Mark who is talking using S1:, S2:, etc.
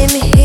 S1: I'm here.